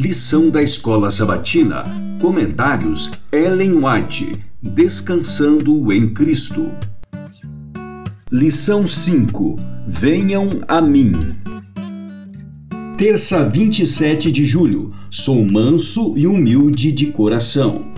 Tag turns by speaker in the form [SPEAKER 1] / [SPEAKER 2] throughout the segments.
[SPEAKER 1] Lição da Escola Sabatina. Comentários Ellen White. Descansando em Cristo. Lição 5. Venham a mim. Terça 27 de julho. Sou manso e humilde de coração.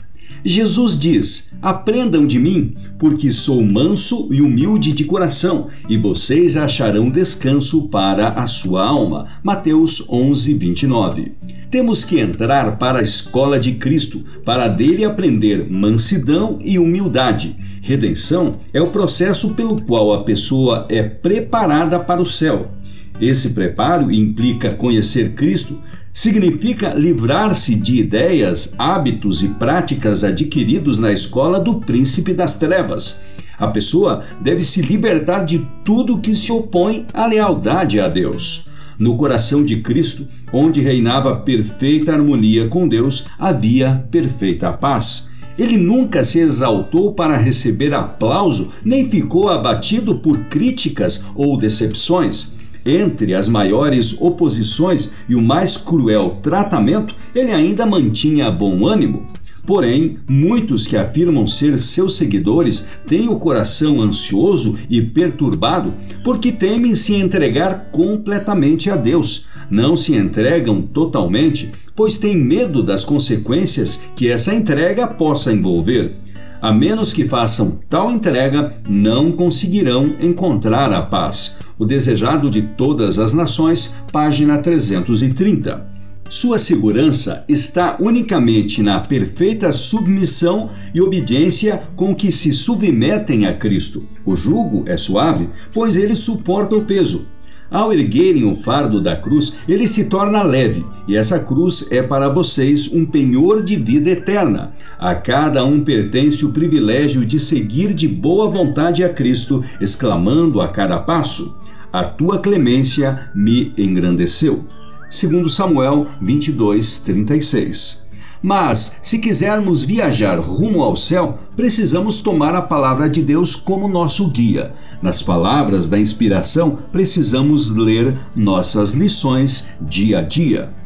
[SPEAKER 1] Jesus diz: Aprendam de mim, porque sou manso e humilde de coração, e vocês acharão descanso para a sua alma. Mateus 11, 29. Temos que entrar para a escola de Cristo, para dele aprender mansidão e humildade. Redenção é o processo pelo qual a pessoa é preparada para o céu. Esse preparo implica conhecer Cristo, significa livrar-se de ideias, hábitos e práticas adquiridos na escola do príncipe das trevas. A pessoa deve se libertar de tudo que se opõe à lealdade a Deus. No coração de Cristo, onde reinava perfeita harmonia com Deus, havia perfeita paz. Ele nunca se exaltou para receber aplauso, nem ficou abatido por críticas ou decepções. Entre as maiores oposições e o mais cruel tratamento, ele ainda mantinha bom ânimo. Porém, muitos que afirmam ser seus seguidores têm o coração ansioso e perturbado porque temem se entregar completamente a Deus. Não se entregam totalmente, pois têm medo das consequências que essa entrega possa envolver. A menos que façam tal entrega, não conseguirão encontrar a paz. O Desejado de Todas as Nações, página 330. Sua segurança está unicamente na perfeita submissão e obediência com que se submetem a Cristo. O jugo é suave, pois ele suporta o peso. Ao erguerem o fardo da cruz, ele se torna leve, e essa cruz é para vocês um penhor de vida eterna. A cada um pertence o privilégio de seguir de boa vontade a Cristo, exclamando a cada passo: A tua clemência me engrandeceu. Segundo Samuel 22, 36. Mas, se quisermos viajar rumo ao céu, precisamos tomar a palavra de Deus como nosso guia. Nas palavras da inspiração, precisamos ler nossas lições dia a dia.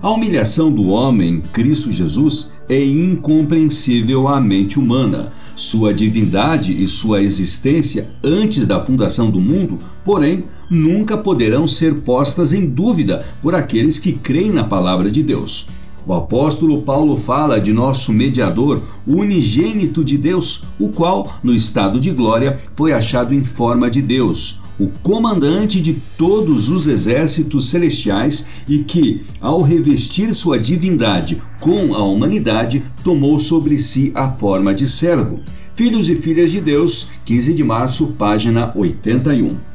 [SPEAKER 1] A humilhação do homem, Cristo Jesus, é incompreensível à mente humana. Sua divindade e sua existência antes da fundação do mundo, porém, nunca poderão ser postas em dúvida por aqueles que creem na palavra de Deus. O apóstolo Paulo fala de nosso mediador, unigênito de Deus, o qual, no estado de glória, foi achado em forma de Deus, o comandante de todos os exércitos celestiais e que, ao revestir sua divindade com a humanidade, tomou sobre si a forma de servo. Filhos e Filhas de Deus, 15 de março, página 81.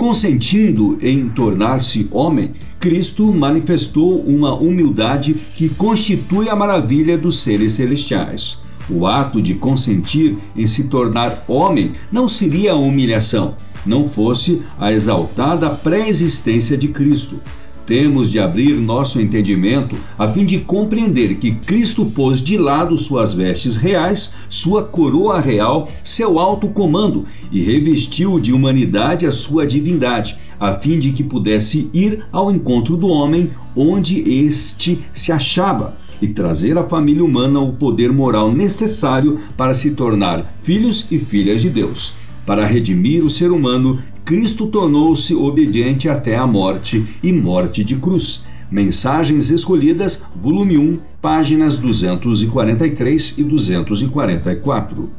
[SPEAKER 1] Consentindo em tornar-se homem, Cristo manifestou uma humildade que constitui a maravilha dos seres celestiais. O ato de consentir em se tornar homem não seria a humilhação, não fosse a exaltada pré-existência de Cristo, temos de abrir nosso entendimento a fim de compreender que Cristo pôs de lado suas vestes reais, sua coroa real, seu alto comando e revestiu de humanidade a sua divindade, a fim de que pudesse ir ao encontro do homem onde este se achava e trazer à família humana o poder moral necessário para se tornar filhos e filhas de Deus. Para redimir o ser humano, Cristo tornou-se obediente até a morte e morte de cruz. Mensagens Escolhidas, volume 1, páginas 243 e 244.